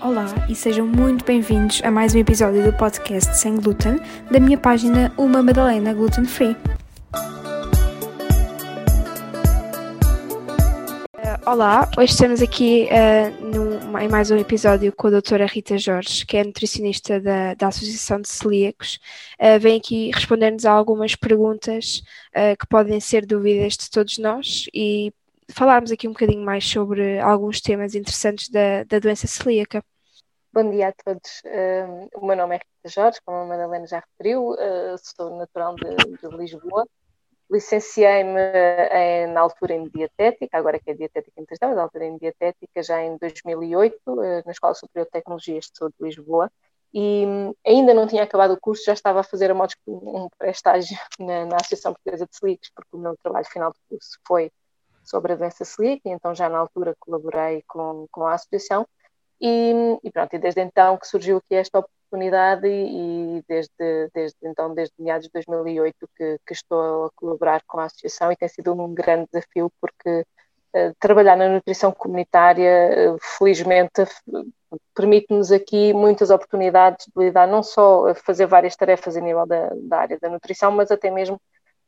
Olá e sejam muito bem-vindos a mais um episódio do podcast Sem Glúten da minha página Uma Madalena Gluten Free. Uh, olá, hoje estamos aqui uh, num, em mais um episódio com a doutora Rita Jorge, que é nutricionista da, da Associação de Celíacos. Uh, vem aqui responder-nos a algumas perguntas uh, que podem ser dúvidas de todos nós e falarmos aqui um bocadinho mais sobre alguns temas interessantes da, da doença celíaca. Bom dia a todos. Uh, o meu nome é Rita Jorge, como a Madalena já referiu, uh, sou natural de, de Lisboa. Licenciei-me uh, na altura em dietética, agora que é dietética mas na altura em dietética já em 2008, na Escola Superior de Tecnologias de Saúde de Lisboa. E ainda não tinha acabado o curso, já estava a fazer a modo um pré-estágio na, na, Associação Portuguesa de Celíacos, porque o meu trabalho final de curso foi sobre a doença celíaca, então já na altura colaborei com, com a associação. E, e, pronto, e desde então que surgiu aqui esta oportunidade e, desde, desde então, desde meados de 2008 que, que, estou a colaborar com a associação e tem sido um grande desafio porque uh, trabalhar na nutrição comunitária, uh, felizmente, permite-nos aqui muitas oportunidades de lidar não só a fazer várias tarefas a nível da, da área da nutrição, mas até mesmo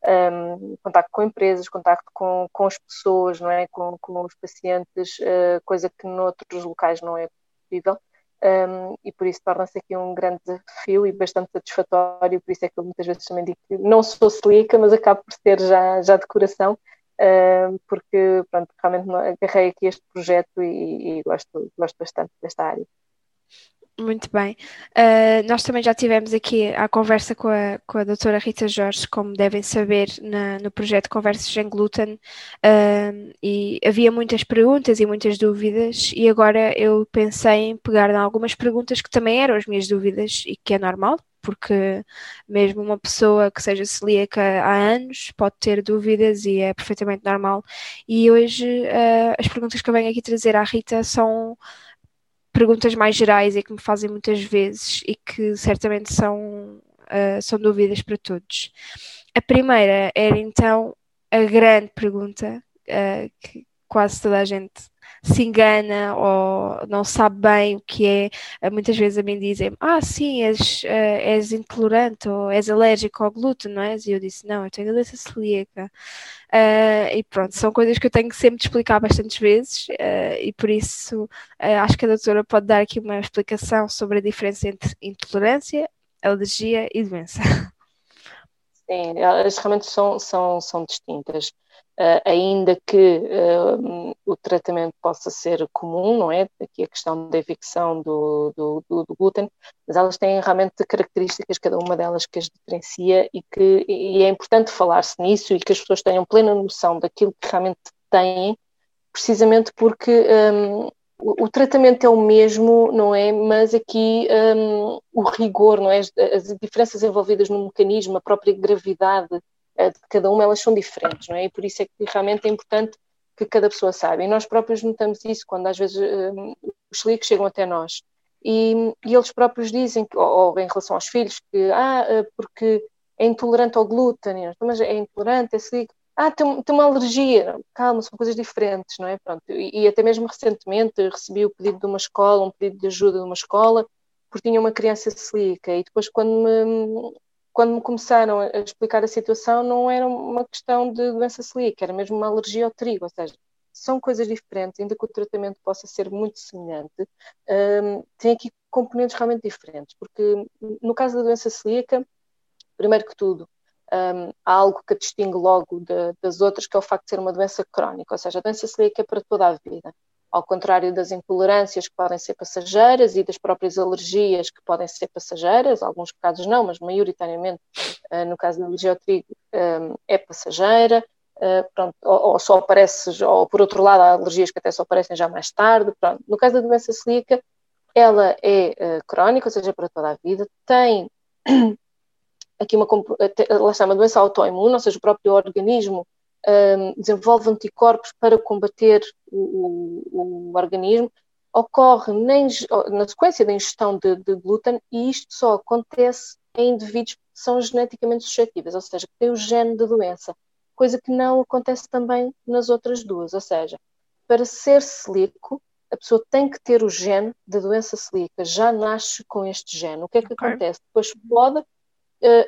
um, contacto com empresas, contacto com, com as pessoas, não é? com, com os pacientes, uh, coisa que noutros locais não é possível. Um, e por isso torna-se aqui um grande desafio e bastante satisfatório, por isso é que eu muitas vezes também digo que não sou celíaca, mas acabo por ser já, já de coração, uh, porque pronto, realmente agarrei aqui este projeto e, e gosto, gosto bastante desta área. Muito bem. Uh, nós também já tivemos aqui a conversa com a, com a doutora Rita Jorge, como devem saber, na, no projeto Conversas em Glúten, uh, e havia muitas perguntas e muitas dúvidas, e agora eu pensei em pegar em algumas perguntas que também eram as minhas dúvidas, e que é normal, porque mesmo uma pessoa que seja celíaca há anos pode ter dúvidas e é perfeitamente normal. E hoje uh, as perguntas que eu venho aqui trazer à Rita são perguntas mais gerais e que me fazem muitas vezes e que certamente são, uh, são dúvidas para todos. A primeira era então a grande pergunta uh, que quase toda a gente se engana ou não sabe bem o que é. Eh, muitas vezes a mim dizem: Ah, sim, és, uh, és intolerante ou és alérgico ao glúten, não és? E eu disse: Não, eu tenho doença celíaca. Uh, e pronto, são coisas que eu tenho que sempre explicar bastantes vezes uh, e por isso acho que a doutora pode dar aqui uma explicação sobre a diferença entre intolerância, alergia e doença. Sim, elas realmente são, são, são distintas uh, ainda que uh, o tratamento possa ser comum, não é? Aqui a questão da evicção do, do, do, do, glúten, mas elas têm realmente características, cada uma delas que as diferencia e que e é importante falar-se nisso e que as pessoas tenham plena noção daquilo que realmente têm, precisamente porque um, o, o, tratamento é o mesmo, não é? Mas aqui um, o rigor, não é? As, as diferenças envolvidas no mecanismo, a própria gravidade de cada uma, elas são diferentes, não é? E por isso é que realmente é importante que cada pessoa saiba. E nós próprios notamos isso quando às vezes um, os celíacos chegam até nós. E, e, eles próprios dizem, que, ou, ou, em relação aos filhos, que ah, eh, porque é intolerante ao glúten, mas é intolerante, é celíaco. Ah, tem, tem uma alergia. Calma, são coisas diferentes, não é? Pronto. E, e até mesmo recentemente recebi o pedido de uma escola, um pedido de ajuda de uma escola, porque tinha uma criança celíaca. E depois, quando me, quando me começaram a explicar a situação, não era uma questão de doença celíaca, era mesmo uma alergia ao trigo, ou seja, são coisas diferentes, ainda que o tratamento possa ser muito semelhante, um, tem aqui componentes realmente diferentes, porque no caso da doença celíaca, primeiro que tudo, um, há algo que a distingue logo de, das outras, que é o facto de ser uma doença crónica, ou seja, a doença celíaca é para toda a vida ao contrário das intolerâncias que podem ser passageiras e das próprias alergias que podem ser passageiras, alguns casos não, mas maioritariamente, uh, no caso da alergia ao trigo, é passageira, uh, pronto, ou, ou, só aparece, ou por outro lado, há alergias que até só aparecem já mais tarde. Pronto. No caso da doença celíaca, ela é uh, crónica, ou seja, para toda a vida, tem aqui uma, lá está, uma doença autoimune, ou seja, o próprio organismo um, desenvolve anticorpos para combater o, o, o organismo, ocorre nem, na sequência da ingestão de, de, glúten e isto só acontece em indivíduos que são geneticamente suscetíveis, ou seja, que têm o gene da doença, coisa que não acontece também nas outras duas, ou seja, para ser celíaco a pessoa tem que ter o gene da doença celíaca, já nasce com este gene. O que é que okay. acontece? Depois pode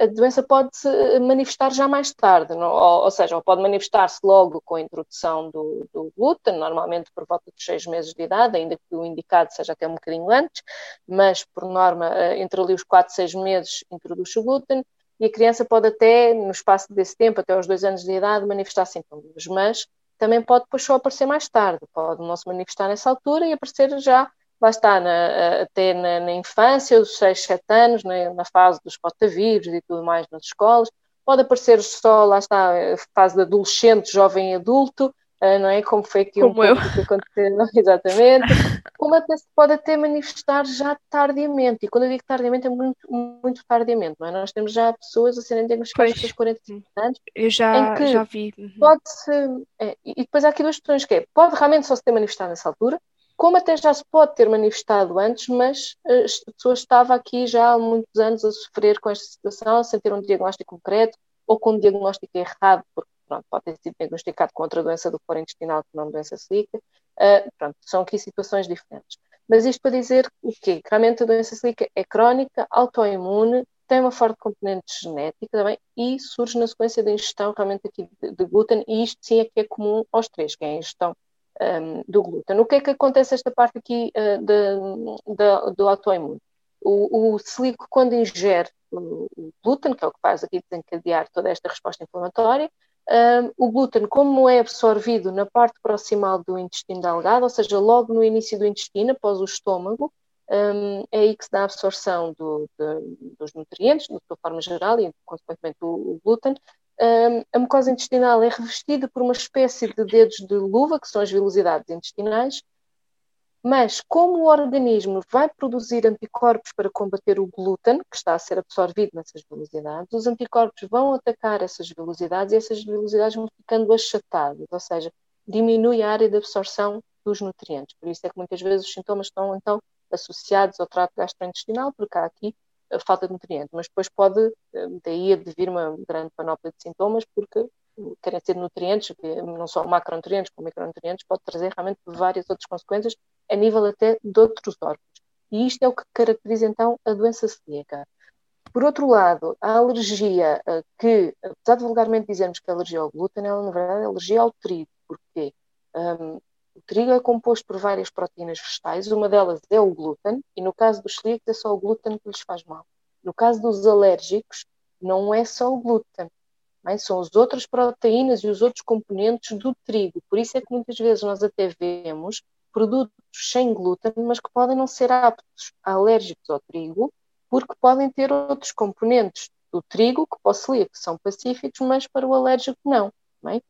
a doença pode se manifestar já mais tarde, não? Ou, ou, seja, pode manifestar-se logo com a introdução do, do, glúten, normalmente por volta dos seis meses de idade, ainda que o indicado seja até um bocadinho antes, mas por norma, eh, entre ali os quatro, seis meses introduz o glúten e a criança pode até, no espaço desse tempo, até aos dois anos de idade, manifestar sintomas, mas também pode depois só aparecer mais tarde, pode não se manifestar nessa altura e aparecer já lá está, na, até na, na, infância, os 6, 7 anos, na, na fase dos potavírus e tudo mais nas escolas. Pode aparecer só, lá está, a fase de adolescente, jovem adulto, uh, não é? Como foi aqui Como um eu. que aconteceu, exatamente. Como até se pode até manifestar já tardiamente. E quando eu digo tardiamente, é muito, muito tardiamente, não é? Nós temos já pessoas a serem diagnosticadas aos 45 anos. Eu já, já vi. Uhum. Pode-se. É, e depois há aqui duas questões que é, pode realmente só se ter manifestado nessa altura, como até já se pode ter manifestado antes, mas eh, a pessoa estava aqui já há muitos anos a sofrer com esta situação, sem ter um diagnóstico concreto ou com um diagnóstico errado, porque pronto, pode ter sido diagnosticado com outra doença do foro intestinal que não doença celíaca. Uh, pronto, são aqui situações diferentes. Mas isto para dizer o quê? Que realmente a doença celíaca é crónica, autoimune, tem uma forte componente genética também e surge na sequência da ingestão realmente aqui de, de glúten, e isto sim é que é comum aos três, que é a ingestão um, do glúten. O que é que acontece esta parte aqui uh, de, de, do autoimune? O, o celíaco, quando ingere o, o, glúten, que é o que faz aqui desencadear toda esta resposta inflamatória, um, o glúten, como é absorvido na parte proximal do intestino delgado, ou seja, logo no início do intestino, após o estômago, um, é aí que se dá a absorção do, de, dos nutrientes, de uma forma geral, e consequentemente o, o glúten, a mucosa intestinal é revestida por uma espécie de dedos de luva, que são as vilosidades intestinais, mas como o organismo vai produzir anticorpos para combater o glúten, que está a ser absorvido nessas velocidades, os anticorpos vão atacar essas velocidades e essas velocidades vão ficando achatadas, ou seja, diminui a área de absorção dos nutrientes. Por isso é que muitas vezes os sintomas estão então associados ao trato gastrointestinal, porque há aqui a falta de nutrientes, mas depois pode eh, daí advir uma grande panóplia de sintomas, porque carência de nutrientes, não só macronutrientes como micronutrientes, pode trazer realmente várias outras consequências a nível até de outros órgãos. E isto é o que caracteriza então a doença celíaca. Por outro lado, a alergia, eh, que, apesar de vulgarmente dizermos que é alergia ao glúten, ela na verdade é alergia ao trigo. Porquê? Um, trigo é composto por várias proteínas vegetais, uma delas é o glúten, e no caso dos celíacos é só o glúten que lhes faz mal. No caso dos alérgicos, não é só o glúten, é? são as outras proteínas e os outros componentes do trigo. Por isso é que muitas vezes nós até vemos produtos sem glúten, mas que podem não ser aptos a alérgicos ao trigo, porque podem ter outros componentes do trigo que para o celíaco são pacíficos, mas para o alérgico não. é?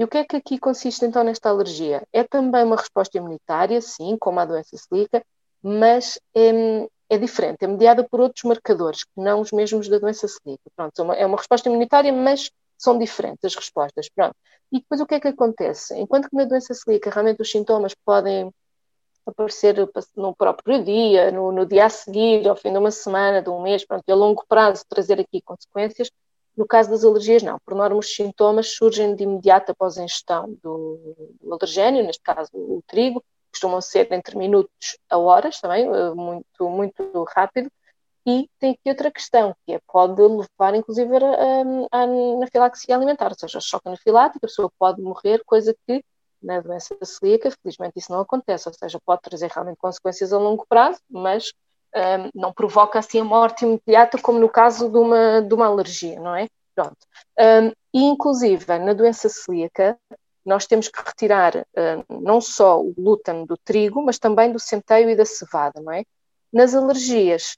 E o que é que aqui consiste então nesta alergia? É também uma resposta imunitária, sim, como a doença celíaca, mas é, é, diferente, é mediada por outros marcadores, que não os mesmos da doença celíaca. Pronto, é uma, resposta imunitária, mas são diferentes as respostas. Pronto. E depois o que é que acontece? Enquanto que na doença celíaca realmente os sintomas podem aparecer no próprio dia, no, no, dia a seguir, ao fim de uma semana, de um mês, pronto, e a longo prazo trazer aqui consequências, no caso das alergias, não. Por norma, os sintomas surgem de imediato após a ingestão do, do alergénio, neste caso o trigo, costumam ser entre minutos a horas também, eh, muito, muito rápido. E tem aqui outra questão, que é, pode levar inclusive a anafilaxia alimentar, ou seja, choque anafilático, a pessoa pode morrer, coisa que na doença celíaca, felizmente isso não acontece, ou seja, pode trazer realmente consequências a longo prazo, mas um, não provoca assim a morte imediata, como no caso de uma, de uma alergia, não é? Pronto. Um, e, inclusive, na doença celíaca, nós temos que retirar não só o glúten do trigo, mas também do centeio e da cevada, não é? Nas alergias,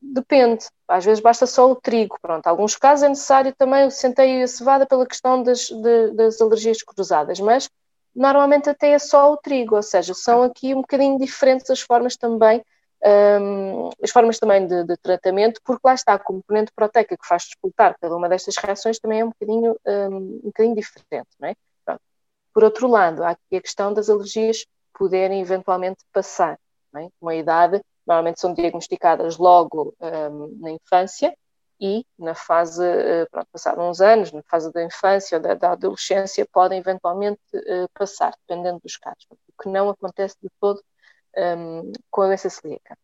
depende, às vezes basta só o trigo, pronto. Em alguns casos é necessário também o centeio e a cevada pela questão das, de, das alergias cruzadas, mas normalmente até é só o trigo, ou seja, são aqui um bocadinho diferentes as formas também um, as formas também de, de, tratamento, porque lá está a componente proteica que faz disputar cada uma destas reações também é um bocadinho, um, um bocadinho diferente, não é? Pronto. Por outro lado, há aqui a questão das alergias poderem eventualmente passar, não é? Uma idade, normalmente são diagnosticadas logo um, na infância e na fase, uh, pronto, uns anos, na fase da infância ou da, da adolescência, podem eventualmente uh, passar, dependendo dos casos. O que não acontece de todo um, com a doença celíaca.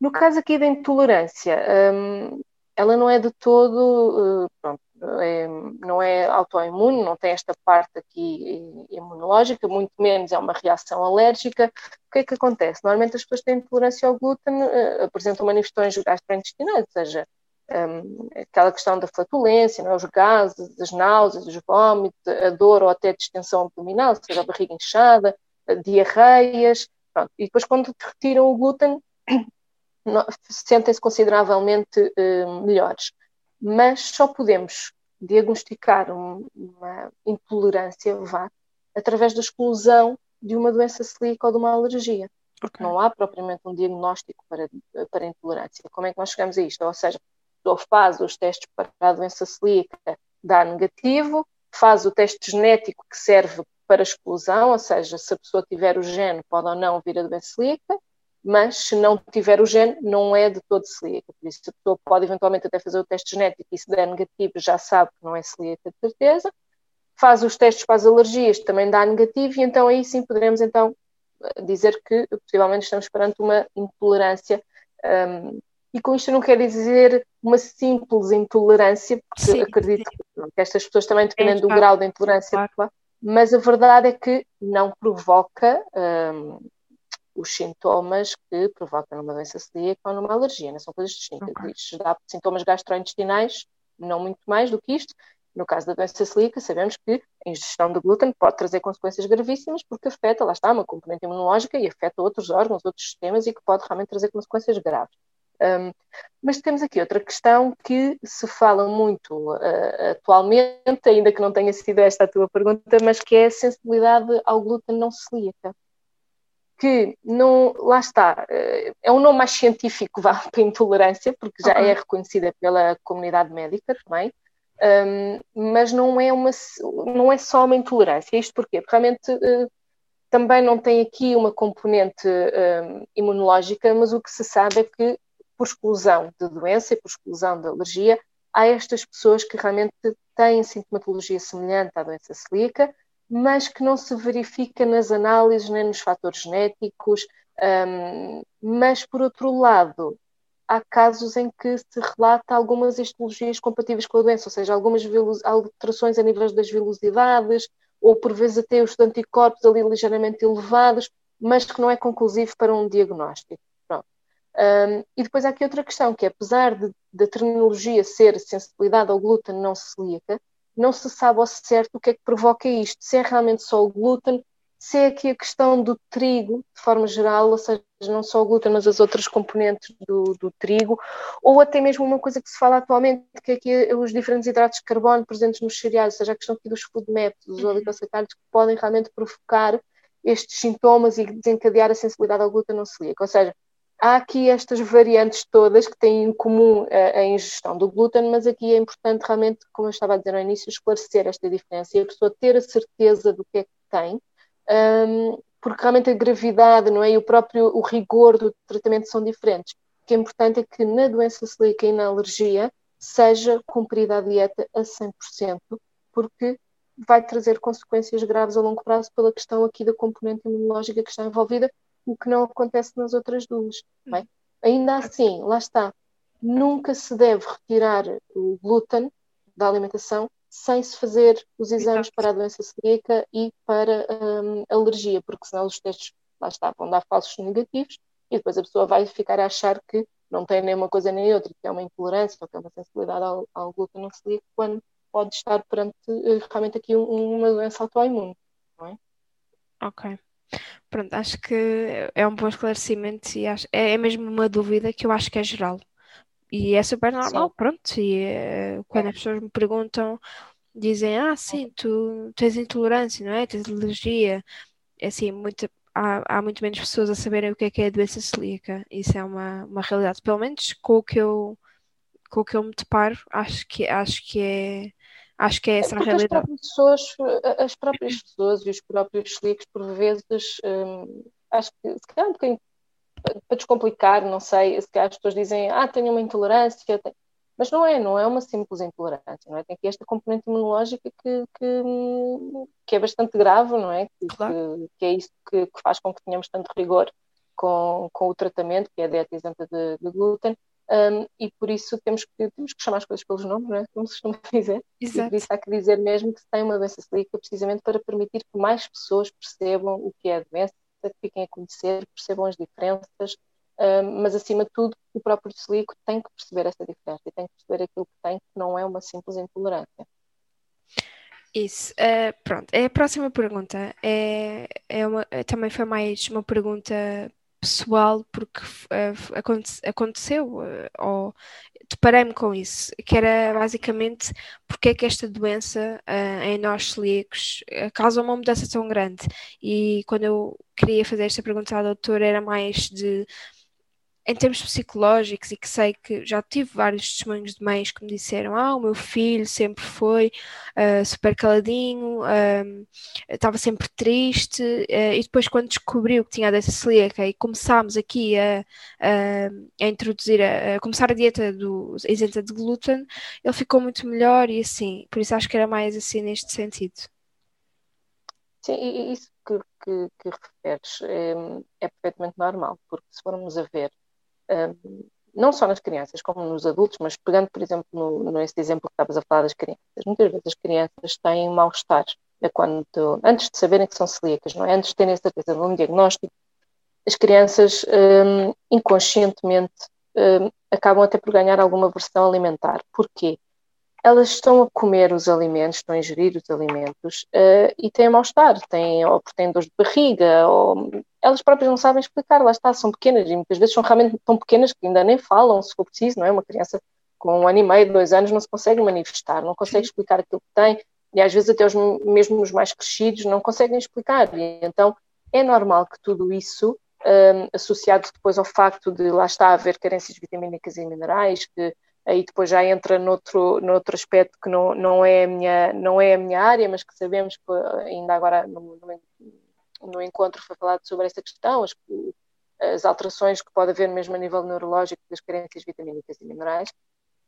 No caso aqui da intolerância, um, ela não é de todo, uh, pronto, é, não é autoimune, não tem esta parte aqui imunológica, muito menos é uma reação alérgica. O que é que acontece? Normalmente as pessoas têm intolerância ao glúten, uh, apresentam manifestações gastrointestinais, ou seja, um, aquela questão da flatulência, é? os gases, as náuseas, os vômitos, a dor ou até a distensão abdominal, ou seja, a barriga inchada, diarreias. Pronto. E depois, quando retiram o glúten, sentem-se consideravelmente uh, melhores. Mas só podemos diagnosticar um, uma intolerância vá através da exclusão de uma doença celíaca ou de uma alergia. Porque não há propriamente um diagnóstico para, para intolerância. Como é que nós chegamos a isto? Ou seja, ou faz os testes para a doença celíaca, dá negativo, faz o teste genético que serve para exclusão, ou seja, se a pessoa tiver o gene, pode ou não vir a doença celíaca, mas se não tiver o gene, não é de todo celíaca. Por isso, a pessoa pode eventualmente até fazer o teste genético e se der negativo, já sabe que não é celíaca de certeza. Faz os testes para as alergias, também dá negativo, e então aí sim poderemos então dizer que possivelmente estamos perante uma intolerância um, e com isto não quer dizer uma simples intolerância, porque sim, acredito sim. que estas pessoas também, dependendo é, do grau de intolerância, claro. Mas a verdade é que não provoca um, os sintomas que provocam numa doença celíaca ou numa alergia, não são coisas distintas. Okay. Isto dá sintomas gastrointestinais, não muito mais do que isto. No caso da doença celíaca, sabemos que a ingestão de glúten pode trazer consequências gravíssimas porque afeta, lá está, uma componente imunológica e afeta outros órgãos, outros sistemas e que pode realmente trazer consequências graves. Um, mas temos aqui outra questão que se fala muito uh, atualmente, ainda que não tenha sido esta a tua pergunta, mas que é a sensibilidade ao glúten não celíaca. Que não, lá está, uh, é um nome mais científico vá, para intolerância, porque já é reconhecida pela comunidade médica também, um, mas não é, uma, não é só uma intolerância. Isto porquê? Porque realmente uh, também não tem aqui uma componente um, imunológica, mas o que se sabe é que por exclusão de doença e por exclusão de alergia, há estas pessoas que realmente têm sintomatologia semelhante à doença celíaca, mas que não se verifica nas análises nem nos fatores genéticos. Um, mas, por outro lado, há casos em que se relata algumas histologias compatíveis com a doença, ou seja, algumas alterações a nível das velocidades, ou por vezes até os anticorpos ali ligeiramente elevados, mas que não é conclusivo para um diagnóstico. Um, e depois há aqui outra questão, que é, apesar da terminologia ser sensibilidade ao glúten não celíaca, não se sabe ao certo o que é que provoca isto, se é realmente só o glúten, se é aqui a questão do trigo, de forma geral, ou seja, não só o glúten, mas as outras componentes do, do trigo, ou até mesmo uma coisa que se fala atualmente, que é aqui os diferentes hidratos de carbono presentes nos cereais, ou seja, a questão aqui dos food maps, dos uhum. oligosacáridos, que podem realmente provocar estes sintomas e desencadear a sensibilidade ao glúten não celíaco. Ou seja, há aqui estas variantes todas que têm em comum a, ingestão do glúten, mas aqui é importante realmente, como eu estava a dizer no início, esclarecer esta diferença e a pessoa ter a certeza do que é que tem, um, porque realmente a gravidade não é, e o próprio o rigor do tratamento são diferentes. O que é importante é que na doença celíaca e na alergia seja cumprida a dieta a 100%, porque vai trazer consequências graves a longo prazo pela questão aqui da componente imunológica que está envolvida o que não acontece nas outras duas. É? Ainda assim, lá está, nunca se deve retirar o glúten da alimentação sem se fazer os exames para a doença celíaca e para um, alergia, porque senão os testes, lá está, vão dar falsos negativos e depois a pessoa vai ficar a achar que não tem nem uma coisa nem outra, que é uma intolerância ou que é uma sensibilidade ao, ao glúten não celíaco, quando pode estar perante eh, realmente aqui uma doença autoimune, não é? Ok. Pronto, acho que é um bom esclarecimento e acho, é, é mesmo uma dúvida que eu acho que é geral. E é super normal, sim. pronto. E quando é. as pessoas me perguntam, dizem, ah, sim, tu tens intolerância, não é? Tens alergia. É assim, muito, há, há muito menos pessoas a saberem o que é que é a doença celíaca. Isso é uma, uma realidade. Pelo menos com o que eu, com o que eu me deparo, acho que, acho que é Acho que é essa é a realidade. As próprias, pessoas, as próprias pessoas e os próprios celíacos, por vezes, hum, acho que se calhar um bocadinho para descomplicar, não sei, se calhar as pessoas dizem, ah, tenho uma intolerância, mas não é, não é uma simples intolerância, não é? Tem aqui esta componente imunológica que, que, que é bastante grave, não é? Que, claro. que, que é isso que, que, faz com que tenhamos tanto rigor com, com o tratamento, que é a dieta isenta de, de glúten, um, e por isso temos que, temos que chamar as coisas pelos nomes, não é? como se costuma dizer. Exato. E por isso há que dizer mesmo que se tem uma doença celíaca precisamente para permitir que mais pessoas percebam o que é a doença, que fiquem a conhecer, percebam as diferenças, um, mas acima de tudo o próprio celíaco tem que perceber essa diferença e tem que perceber aquilo que tem, que não é uma simples intolerância. Isso, uh, pronto. É a próxima pergunta. É, é uma, também foi mais uma pergunta pessoal porque uh, aconte, aconteceu uh, ou deparei-me com isso, que era basicamente porque é que esta doença uh, em nós celíacos causa uma mudança tão grande. E quando eu queria fazer esta pergunta à doutora era mais de em termos psicológicos, e que sei que já tive vários testemunhos de mães que me disseram: Ah, o meu filho sempre foi uh, super caladinho, uh, estava sempre triste, uh, e depois, quando descobriu que tinha dessa celíaca e começámos aqui a, a introduzir, a, a, começar a dieta do, isenta de glúten, ele ficou muito melhor e assim, por isso acho que era mais assim neste sentido. Sim, e isso que, que, que referes é, é perfeitamente normal, porque se formos a ver não só nas crianças, como nos adultos, mas pegando, por exemplo, no, nesse exemplo que estavas a falar das crianças, muitas vezes as crianças têm mal-estar é quando, antes de saberem que são celíacas, não é? antes de terem a certeza de um diagnóstico, as crianças um, inconscientemente um, acabam até por ganhar alguma versão alimentar. Porquê? elas estão a comer os alimentos, estão a ingerir os alimentos uh, e têm mal-estar, têm, ou têm dor de barriga, ou elas próprias não sabem explicar, lá está, são pequenas e muitas vezes são realmente tão pequenas que ainda nem falam, se for preciso, não é? Uma criança com um ano e meio, dois anos não se consegue manifestar, não consegue explicar aquilo que tem e às vezes até os, mesmo os mais crescidos não conseguem explicar e então é normal que tudo isso um, associado depois ao facto de lá está haver carências vitamínicas e minerais, que aí depois já entra noutro, noutro aspecto que não, não, é a minha, não é a minha área, mas que sabemos que ainda agora no, no, no encontro foi falado sobre essa questão, as, as, alterações que pode haver mesmo a nível neurológico das carências vitamínicas e minerais,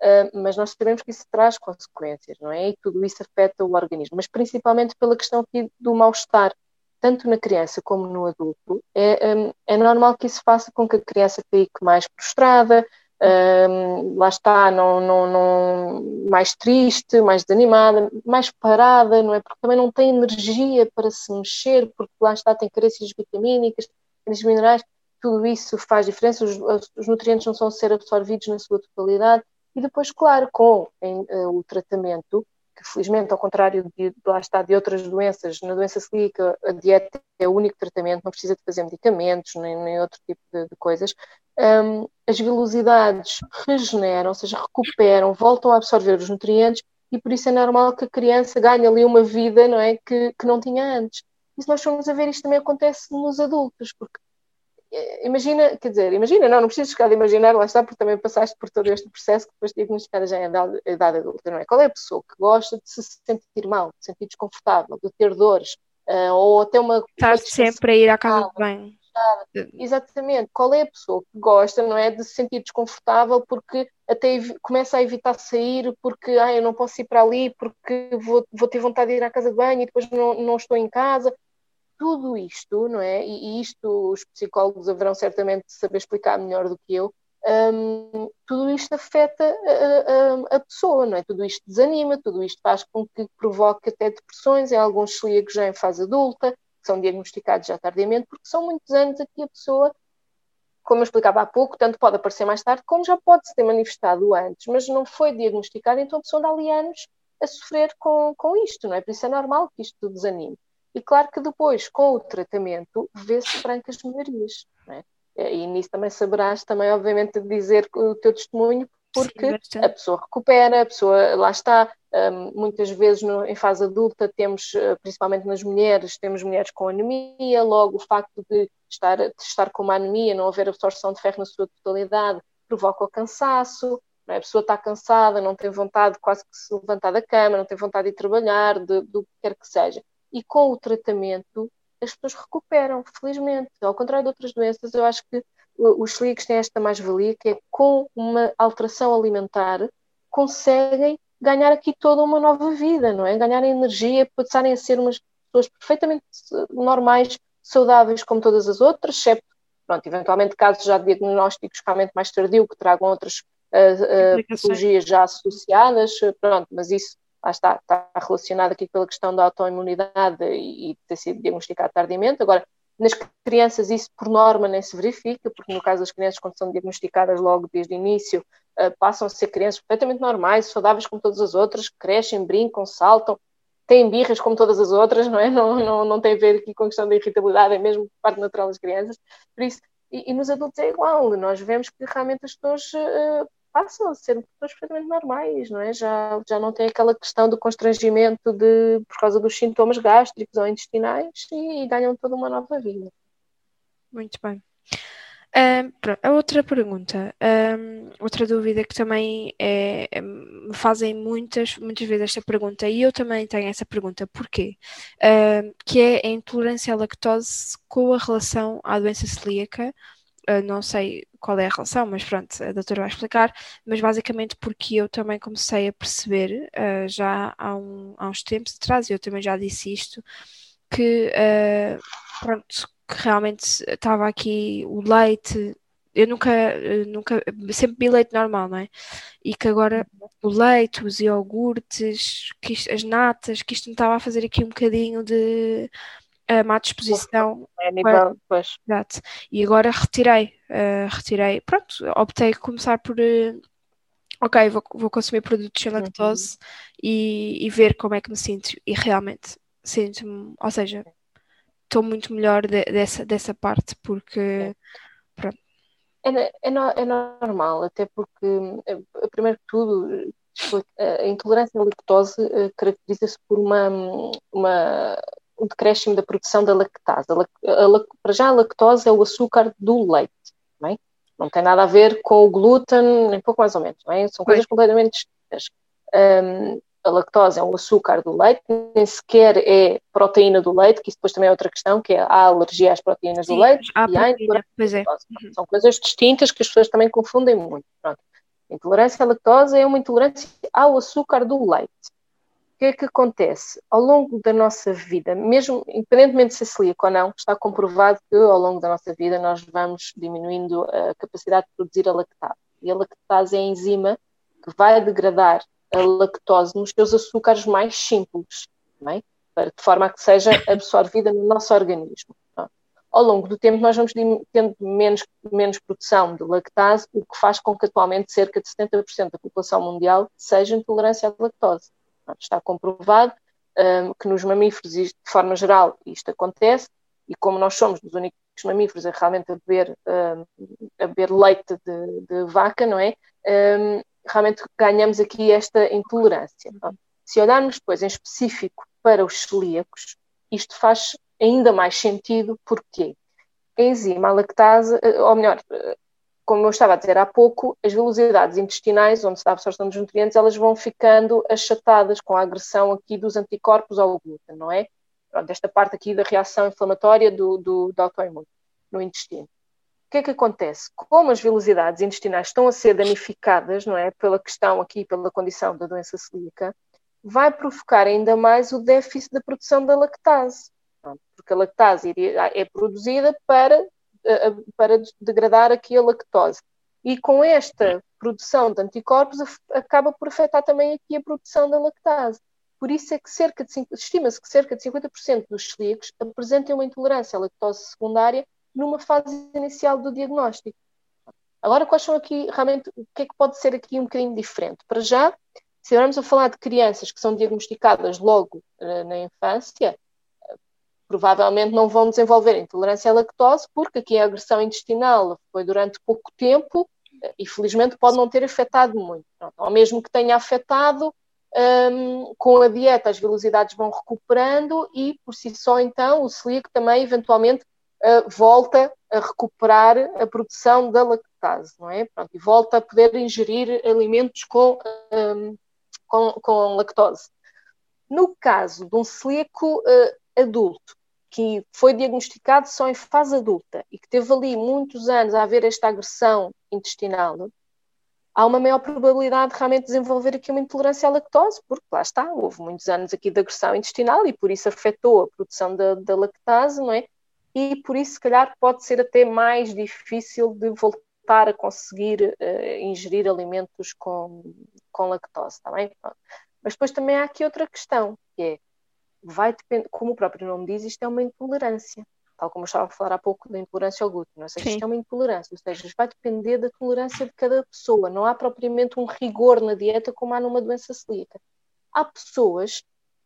uh, mas nós sabemos que isso traz consequências, não é? E tudo isso afeta o organismo, mas principalmente pela questão aqui do mal-estar, tanto na criança como no adulto, é, um, é normal que isso faça com que a criança fique mais prostrada, um, lá está, não, não, não, mais triste, mais desanimada, mais parada, não é? Porque também não tem energia para se mexer, porque lá está, tem carências vitamínicas, carências minerais, tudo isso faz diferença, os, os, nutrientes não são ser absorvidos na sua totalidade, e depois, claro, com em, uh, o tratamento, que felizmente, ao contrário de, lá está, de outras doenças, na doença celíaca a dieta é o único tratamento, não precisa de fazer medicamentos, nem, nem outro tipo de, de coisas, um, as velocidades regeneram, ou seja, recuperam, voltam a absorver os nutrientes e por isso é normal que a criança ganhe ali uma vida não é, que, que não tinha antes. E se nós formos a ver, isto também acontece nos adultos, porque imagina, quer dizer, imagina, não, não precisas ficar de imaginar, lá está, porque também passaste por todo este processo que depois diagnosticada já em idade, adulta, não é? Qual é a pessoa que gosta de se sentir mal, de se sentir desconfortável, de ter dores, uh, ou até uma... Estar sempre a ir à casa de banho Exatamente. Qual é a pessoa que gosta, não é, de se sentir desconfortável porque até começa a evitar sair porque ah, eu não posso ir para ali porque vou, vou ter vontade de ir à casa de banho e depois não, não estou em casa. Tudo isto, não é? E, e isto os psicólogos haverão certamente saber explicar melhor do que eu. Um, tudo isto afeta a, a, a, pessoa, não é? Tudo isto desanima, tudo isto faz com que provoque até depressões em alguns celíacos já em fase adulta, que são diagnosticados já tardiamente, porque são muitos anos aqui a pessoa, como eu explicava há pouco, tanto pode aparecer mais tarde, como já pode se ter manifestado antes, mas não foi diagnosticado, então a pessoa dá ali anos a sofrer com, com isto, não é? Por isso é normal que isto desanime. E claro que depois, com o tratamento, vê-se francas melhorias, não é? E nisso também saberás, também, obviamente, dizer o teu testemunho, porque Sim, a pessoa recupera, a pessoa lá está. Um, muitas vezes no, em fase adulta temos, uh, principalmente nas mulheres, temos mulheres com anemia, logo o facto de estar, de estar com uma anemia, não haver absorção de ferro na sua totalidade, provoca o cansaço, é? a pessoa está cansada, não tem vontade quase que se levantar da cama, não tem vontade de trabalhar, de, do que quer que seja. E com o tratamento as pessoas recuperam, felizmente. Ao contrário de outras doenças, eu acho que os celíacos têm esta mais-valia, que é com uma alteração alimentar conseguem ganhar aqui toda uma nova vida, não é? Ganhar energia, passarem a ser umas pessoas perfeitamente normais, saudáveis como todas as outras, excepto pronto, eventualmente casos já de diagnósticos realmente mais tardio que tragam outras uh, uh, patologias já associadas, pronto, mas isso lá está, está relacionado aqui pela questão da autoimunidade e, ter sido diagnosticado tardiamente. Agora, nas crianças isso por norma nem se verifica, porque no caso das crianças quando são diagnosticadas logo desde o início, uh, passam a ser crianças perfeitamente normais, saudáveis como todas as outras, crescem, brincam, saltam, têm birras como todas as outras, não é? Não, não, não tem a ver aqui com a questão da irritabilidade, é mesmo parte natural das crianças. Por isso, e, e nos adultos é igual, nós vemos que realmente as pessoas uh, passam a ser pessoas perfeitamente normais, não é? Já, já não tem aquela questão do constrangimento de, por causa dos sintomas gástricos ou intestinais e, e ganham toda uma nova vida. Muito bem. Um, a outra pergunta, outra dúvida que também é, é, me fazem muitas, muitas vezes esta pergunta, e eu também tenho essa pergunta, porquê? Que é a intolerância à lactose com a relação à doença celíaca. Uh, não sei qual é a relação, mas pronto, a doutora vai explicar, mas basicamente porque eu também comecei a perceber uh, já há, um, há uns tempos atrás, e eu também já disse isto, que uh, pronto, que realmente estava aqui o leite. Eu nunca, nunca, sempre vi leite normal, não é? E que agora o leite, os iogurtes, isto, as natas, que isto me estava a fazer aqui um bocadinho de uh, má disposição. É nível, pois. Exato. E agora retirei, uh, retirei. Pronto, optei começar por. Uh, ok, vou, vou consumir produtos sem lactose uhum. e, e ver como é que me sinto. E realmente sinto-me, ou seja, estou muito melhor de, dessa, dessa parte, porque pronto. É, é, é, normal, até porque, eh, primeiro que tudo, a intolerância à lactose eh, caracteriza-se por uma, uma, um decréscimo da produção da lactase. A, a, para já, a lactose é o açúcar do leite, não, é? não tem nada a ver com o glúten, nem pouco mais ou menos, não é? são coisas completamente distintas. Um, a lactose é um açúcar do leite, nem sequer é proteína do leite, que isso depois também é outra questão, que é há alergia às proteínas Sim, do leite e há intolerância é. Uhum. São coisas distintas que as pessoas também confundem muito. Pronto. Intolerância à lactose é uma intolerância ao açúcar do leite. Que é que acontece? Ao longo da nossa vida, mesmo independentemente de ser celíaco ou não, está comprovado que ao longo da nossa vida nós vamos diminuindo a capacidade de produzir a lactase. E a lactase é a enzima que vai degradar a lactose nos seus açúcares mais simples, é? de forma a que seja absorvida no nosso organismo. Tá? Ao longo do tempo, nós vamos tendo menos, menos produção de lactase, o que faz com que atualmente cerca de 70% da população mundial seja intolerância à lactose. Está comprovado um, que nos mamíferos, de forma geral, isto acontece, e como nós somos dos únicos mamíferos a realmente a beber, um, a beber leite de, de, vaca, não é? Um, realmente ganhamos aqui esta intolerância. Se olharmos depois em específico para os celíacos, isto faz ainda mais sentido, porque a enzima a lactase, eh, ou melhor, como eu estava a dizer há pouco, as velocidades intestinais, onde dá a absorção dos nutrientes, elas vão ficando achatadas com a agressão aqui dos anticorpos ao glúten, não é? Pronto, esta parte aqui da reação inflamatória do, do, do autoimune no intestino que é que acontece? Como as velocidades intestinais estão a ser danificadas, não é, pela questão aqui, pela condição da doença celíaca, vai provocar ainda mais o déficit da produção da lactase, porque a lactase é produzida para, para degradar aqui a lactose. E com esta produção de anticorpos acaba por afetar também aqui a produção da lactase. Por isso é que cerca de estima-se que cerca de 50% dos celíacos apresentem uma intolerância à lactose secundária numa fase inicial do diagnóstico. Agora, quais são aqui, realmente, o que é que pode ser aqui um bocadinho diferente? Para já, se estivermos a falar de crianças que são diagnosticadas logo uh, na infância, provavelmente não vão desenvolver intolerância à lactose, porque aqui a agressão intestinal foi durante pouco tempo uh, e felizmente pode não ter afetado muito. Pronto, ou mesmo que tenha afetado, um, com a dieta as velocidades vão recuperando e por si só então o celíaco também eventualmente uh, volta a recuperar a produção da lactase, não é? Pronto, e volta a poder ingerir alimentos com, um, com, com, lactose. No caso de um celíaco uh, adulto, que foi diagnosticado só em fase adulta e que teve ali muitos anos a haver esta agressão intestinal, há uma maior probabilidade de realmente desenvolver aqui uma intolerância à lactose, porque lá está, houve muitos anos aqui de agressão intestinal e por isso afetou a produção da, da lactase, não é? e por isso, se calhar, pode ser até mais difícil de voltar a conseguir uh, ingerir alimentos com, com lactose, está bem? Mas depois também há aqui outra questão, que é, vai depender, como o próprio nome diz, isto é uma intolerância tal como eu estava a falar há pouco da intolerância ao glúten, ou seja, isto é uma intolerância, ou seja, vai depender da tolerância de cada pessoa, não há propriamente um rigor na dieta como há numa doença celíaca. Há pessoas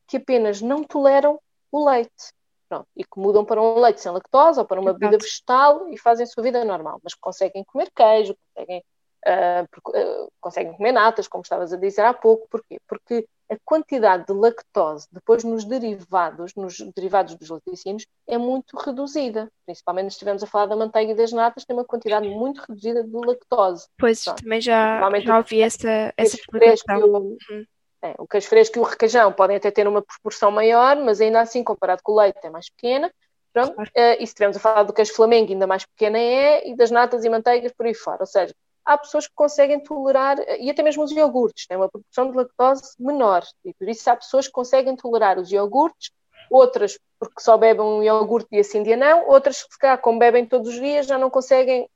que apenas não toleram o leite, pronto, e que mudam para um leite sem lactose ou para uma bebida vegetal e fazem a sua vida normal, mas conseguem comer queijo, conseguem uh, conseguem comer natas, como estavas a dizer há pouco. Porquê? Porque a quantidade de lactose depois nos derivados, nos derivados dos laticínios, é muito reduzida. Principalmente se estivermos a falar da manteiga e das natas, tem uma quantidade muito reduzida de lactose. Pois, Pronto. também já, já ouvi essa, essa explicação. O, uhum. é, o queijo fresco e o requeijão podem até ter uma proporção maior, mas ainda assim, comparado com o leite, é mais pequena. Pronto, claro. uh, e se estivermos a falar do queijo flamengo, ainda mais pequena é, e das natas e manteigas por aí fora. Ou seja, há pessoas que conseguem tolerar, e até mesmo os iogurtes, têm uma proporção de lactose menor, e por isso há pessoas que conseguem tolerar os iogurtes, outras porque só bebem um iogurte e assim dia não, outras que se calhar como bebem todos os dias já não conseguem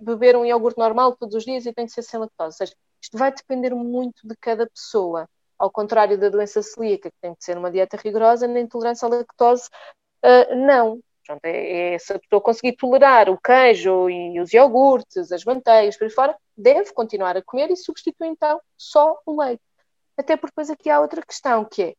beber um iogurte normal todos os dias e tem que ser sem lactose. Ou seja, isto vai depender muito de cada pessoa. Ao contrário da doença celíaca, que tem que ser uma dieta rigorosa, na intolerância à lactose, uh, não. Pronto, é, é, se a pessoa conseguir tolerar o queijo e os iogurtes, as manteigas, por aí fora, deve continuar a comer e substitui então só o leite. Até porque depois aqui há outra questão, que é,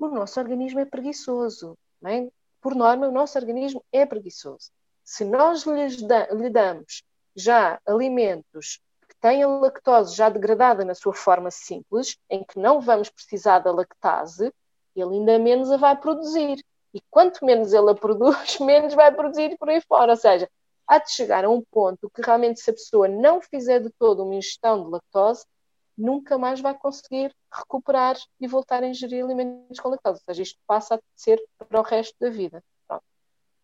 o nosso organismo é preguiçoso. É? Por norma, o nosso organismo é preguiçoso. Se nós lhe damos já alimentos que têm a lactose já degradada na sua forma simples, em que não vamos precisar da lactase, ele ainda menos a vai produzir. E quanto menos ela produz, menos vai produzir por aí fora. Ou seja, há de chegar a um ponto que realmente, se a pessoa não fizer de todo uma ingestão de lactose, nunca mais vai conseguir recuperar e voltar a ingerir alimentos com lactose. Ou seja, isto passa a ser para o resto da vida. Pronto.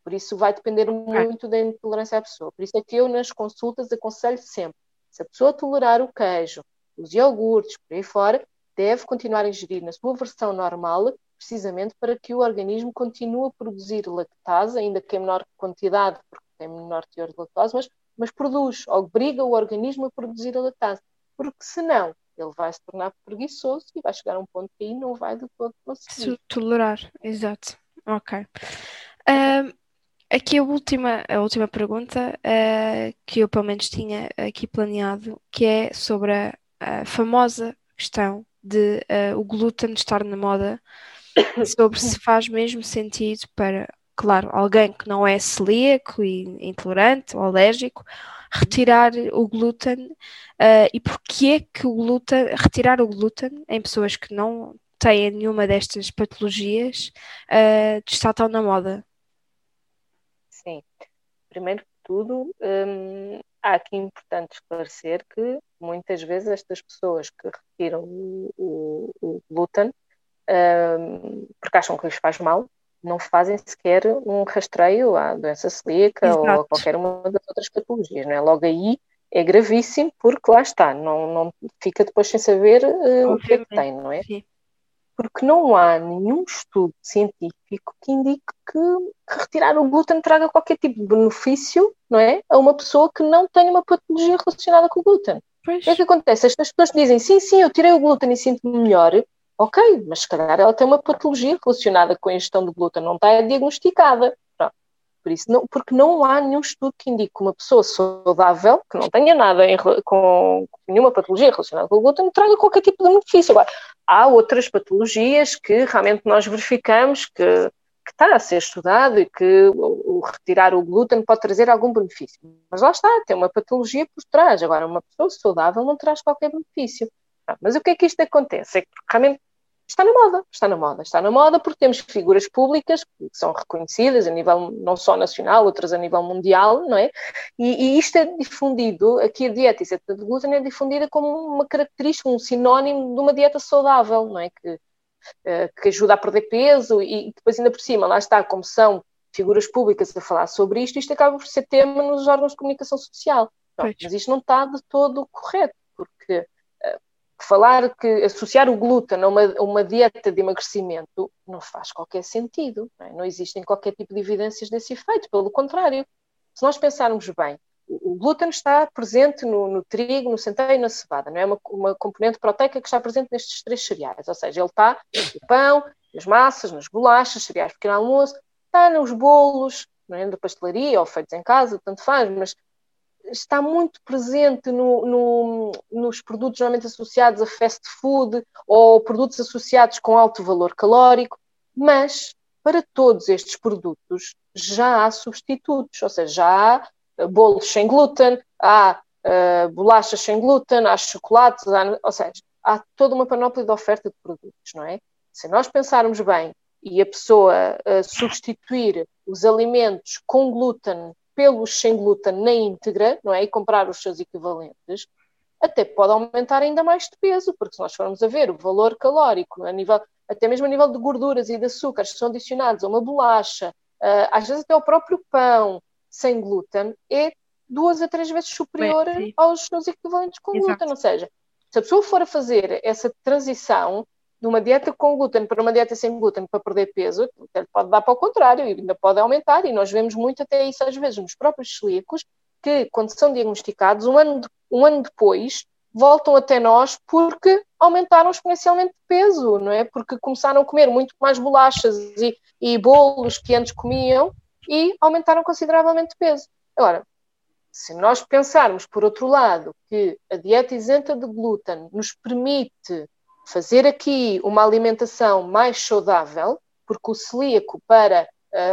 Por isso vai depender muito da intolerância à pessoa. Por isso é que eu nas consultas aconselho sempre, se a pessoa tolerar o queijo, os iogurtes, por aí fora, deve continuar a ingerir na sua versão normal precisamente para que o organismo continue a produzir lactase, ainda que em menor quantidade, porque tem menor teor de lactose, mas, mas produz, obriga o organismo a produzir a lactase, porque senão ele vai se tornar preguiçoso e vai chegar a um ponto que aí não vai de todo conseguir. Tolerar, exato. Ok. Um, aqui a última, a última pergunta uh, que eu pelo menos tinha aqui planeado, que é sobre a, a famosa questão de uh, o glúten estar na moda sobre se faz mesmo sentido para, claro, alguém que não é celíaco e intolerante ou alérgico, retirar o glúten uh, e porque é que o glúten, retirar o glúten em pessoas que não têm nenhuma destas patologias uh, está tão na moda? Sim, primeiro que tudo, um, há aqui importante esclarecer que muitas vezes estas pessoas que retiram o, o, o glúten porque acham que lhes faz mal, não fazem sequer um rastreio à doença celíaca Exato. ou a qualquer uma das outras patologias. Não é? Logo aí é gravíssimo, porque lá está, não, não fica depois sem saber uh, o que é que tem, não é? Sim. Porque não há nenhum estudo científico que indique que, que, retirar o glúten traga qualquer tipo de benefício, não é? A uma pessoa que não tem uma patologia relacionada com o glúten. Pois. O que é que acontece? As pessoas dizem, sim, sim, eu tirei o glúten e sinto-me melhor, Ok, mas se calhar ela tem uma patologia relacionada com a ingestão de glúten, não está diagnosticada. Por isso, não, porque não há nenhum estudo que indique que uma pessoa saudável, que não tenha nada em, com nenhuma patologia relacionada com o glúten, traga qualquer tipo de benefício. Agora, há outras patologias que realmente nós verificamos que, que está a ser estudado e que o, o, retirar o glúten pode trazer algum benefício. Mas lá está, tem uma patologia por trás. Agora, uma pessoa saudável não traz qualquer benefício. Mas o que é que isto acontece? É que realmente está na moda, está na moda, está na moda porque temos figuras públicas que são reconhecidas a nível não só nacional, outras a nível mundial, não é? E, e isto é difundido, aqui a dieta isenta de glúten é difundida como uma característica, um sinónimo de uma dieta saudável, não é? Que, uh, que ajuda a perder peso e, e depois ainda por cima, lá está, como são figuras públicas a falar sobre isto, isto acaba por ser tema nos órgãos de comunicação social. Não, mas isto não está de todo correto, porque falar que associar o glúten a uma, uma dieta de emagrecimento não faz qualquer sentido. Não, é? não, existem qualquer tipo de evidências desse efeito. Pelo contrário, se nós pensarmos bem, o, o glúten está presente no, no, trigo, no centeio e na cevada. Não é uma, uma componente proteica que está presente nestes três cereais. Ou seja, ele está no pão, nas massas, nas bolachas, cereais pequeno almoço, está nos bolos, não é? da pastelaria ou feitos em casa, tanto faz, mas está muito presente no, no, nos produtos normalmente associados a fast food ou produtos associados com alto valor calórico, mas para todos estes produtos já há substitutos, ou seja, já há eh, bolos sem glúten, há uh, bolachas sem glúten, há chocolates, há, ou seja, há toda uma panóplia de oferta de produtos, não é? Se nós pensarmos bem e a pessoa uh, substituir os alimentos com glúten pelos sem glúten na íntegra, não é? E comprar os seus equivalentes, até pode aumentar ainda mais de peso, porque se nós formos a ver o valor calórico, a nível, até mesmo a nível de gorduras e de açúcares que são adicionados a uma bolacha, uh, às vezes até ao próprio pão sem glúten, é duas a três vezes superior Bem, aos seus equivalentes com Exato. glúten. Ou seja, se a pessoa for a fazer essa transição, de uma dieta com glúten para uma dieta sem glúten para perder peso, pode dar para o contrário e ainda pode aumentar. E nós vemos muito até isso às vezes nos próprios celíacos, que quando são diagnosticados, um ano, de, um ano depois, voltam até nós porque aumentaram exponencialmente de peso, não é? Porque começaram a comer muito mais bolachas e, e bolos que antes comiam e aumentaram consideravelmente de peso. Agora, se nós pensarmos, por outro lado, que a dieta isenta de glúten nos permite fazer aqui uma alimentação mais saudável, porque o celíaco, para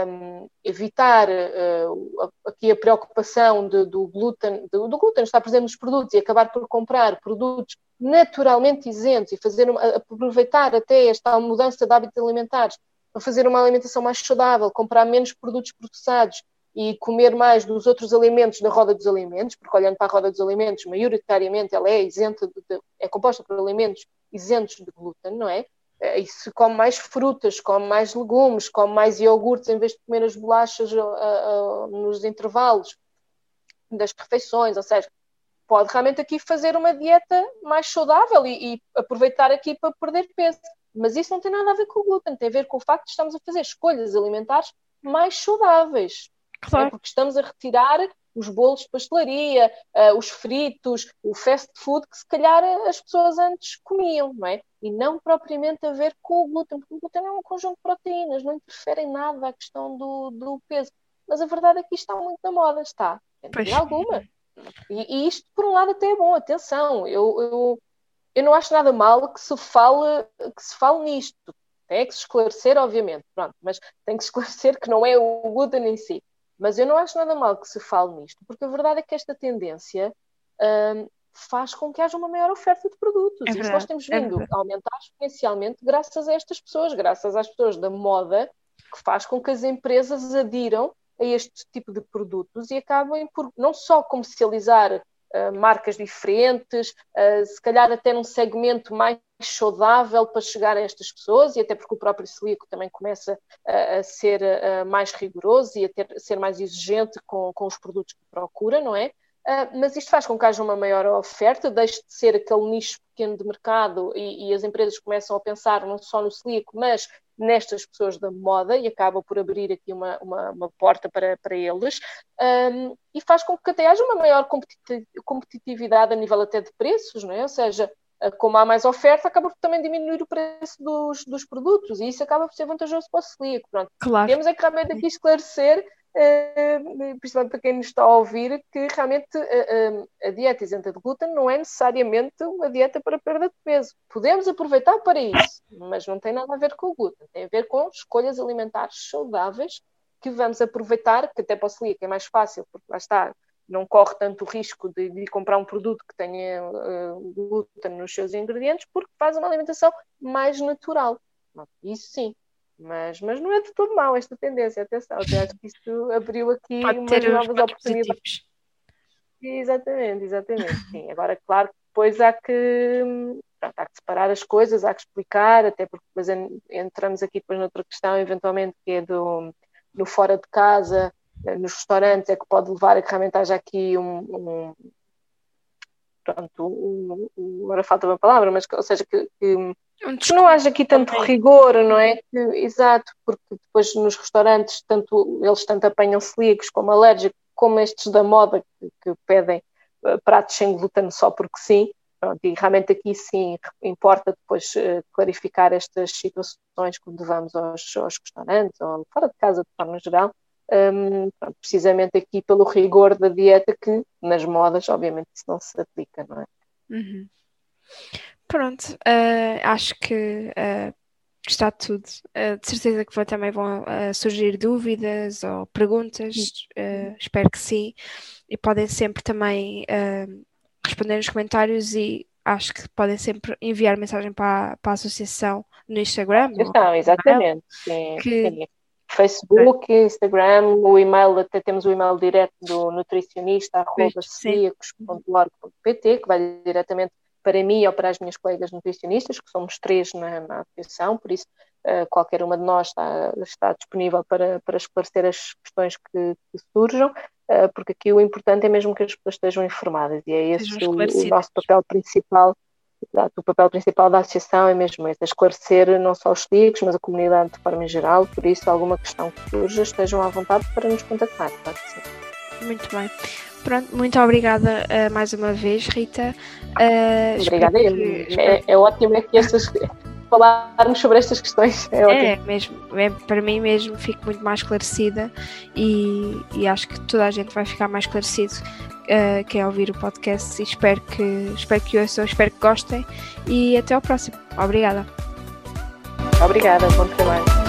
um, evitar uh, aqui a preocupação de, do, glúten, do, do, glúten estar presente nos produtos e acabar por comprar produtos naturalmente isentos e fazer aproveitar até esta mudança de hábitos alimentares para fazer uma alimentação mais saudável, comprar menos produtos processados e comer mais dos outros alimentos da roda dos alimentos, porque olhando para a roda dos alimentos, maioritariamente ela é isenta, de, é composta por alimentos isentos de glúten, não é? Eh, e se come mais frutas, come mais legumes, come mais iogurtes em vez de comer as bolachas uh, uh, nos intervalos das refeições, ou seja, pode realmente aqui fazer uma dieta mais saudável e, e, aproveitar aqui para perder peso. Mas isso não tem nada a ver com o glúten, tem a ver com o facto de estamos a fazer escolhas alimentares mais saudáveis. Claro. É porque estamos a retirar os bolos de pastelaria, uh, os fritos, o fast food que se calhar as pessoas antes comiam, não é? E não propriamente a ver com o glúten, porque o glúten é um conjunto de proteínas, não interfere em nada a questão do, do peso. Mas a verdade é que isto está muito na moda, está. Tem alguma. E, e, isto, por um lado, até é bom, atenção, eu, eu, eu não acho nada mal que se fale, que se fale nisto. Tem que se esclarecer, obviamente, pronto, mas tem que se esclarecer que não é o glúten em si. Mas eu não acho nada mal que se fale nisto, porque a verdade é que esta tendência um, faz com que haja uma maior oferta de produtos. É verdade, e nós temos é vindo é a aumentar exponencialmente graças a estas pessoas, graças às pessoas da moda, que faz com que as empresas adiram a este tipo de produtos e acabem por não só comercializar marcas diferentes, uh, se calhar até num segmento mais saudável para chegar a estas pessoas e até porque o próprio celíaco também começa a, a ser a, mais rigoroso e a ter, ser mais exigente com, com os produtos que procura, não é? Uh, mas isto faz com que haja uma maior oferta, deixe de ser aquele nicho pequeno de mercado e, e, as empresas começam a pensar não só no celíaco, mas nestas pessoas da moda e acaba por abrir aqui uma, uma, uma porta para, para eles um, e faz com que até haja uma maior competitividade a nível até de preços, não é? Ou seja, eh, como há mais oferta, acaba por também diminuir o preço dos, dos produtos e isso acaba por ser vantajoso para o celíaco. Pronto. Claro. Temos é que realmente aqui esclarecer, principalmente para quem nos está a ouvir, que realmente uh, uh, a dieta isenta de glúten não é necessariamente uma dieta para perda de peso. Podemos aproveitar para isso, mas não tem nada a ver com o glúten, tem a ver com escolhas alimentares saudáveis que vamos aproveitar, que até para o celíaco é mais fácil, porque lá está, não corre tanto o risco de, de comprar um produto que tenha glúten nos seus ingredientes, porque faz uma alimentação mais natural. Isso sim. Mas, mas não é de todo mal esta tendência, atenção, eu acho que isso abriu aqui Pode umas novas oportunidades. Positivos. Exatamente, exatamente. Sim. Agora, claro que depois há que, pronto, há que separar as coisas, há que explicar, até porque depois entramos aqui depois noutra questão, eventualmente, que é do no fora de casa, nos restaurantes é que pode levar a que realmente haja aqui um, um, pronto, o, o, agora falta uma palavra, mas ou seja, que, que não haja aqui tanto rigor, não é? Que, exato, porque depois nos restaurantes, tanto eles tanto apanham celíacos como alérgicos, como estes da moda que, que pedem uh, pratos sem glúten só porque sim. Pronto, e realmente aqui sim importa depois uh, clarificar estas situações quando vamos aos, aos restaurantes ou fora de casa de forma geral, um, pronto, precisamente aqui pelo rigor da dieta que nas modas obviamente isso não se aplica, não é? Uhum. Pronto, uh, acho que uh, está tudo. Uh, de certeza que também vão surgir dúvidas ou perguntas, espero que sim, e podem sempre também responder nos comentários e acho que podem sempre enviar mensagem para, para a associação no Instagram. Então, exatamente. Sim, que, sim. Facebook, Instagram, o e-mail, até temos o e-mail direto do nutricionista, arroba celíacos.org.pt, que vai diretamente para mim ou para as minhas colegas nutricionistas, que somos três na, na associação, por isso uh, qualquer uma de nós está, está disponível para, para esclarecer as questões que, que surjam, uh, porque aqui o importante é mesmo que as pessoas estejam informadas e é esse o, o nosso papel principal o papel principal da associação é mesmo esse, esclarecer não só os celíacos, mas a comunidade de forma geral, por isso alguma questão que surja, estejam à vontade para nos contactar, claro que sim. Muito bem. Pronto, muito obrigada uh, mais uma vez, Rita. Uh, obrigada, que, é, é, ótimo que estas, falarmos sobre estas questões. É, é mesmo, é, para mim mesmo fico muito mais esclarecida e, e acho que toda a gente vai ficar mais esclarecido uh, quem ouvir o podcast e espero que, espero que ouçam, espero que gostem e até ao próximo. Obrigada. Obrigada, bom trabalho.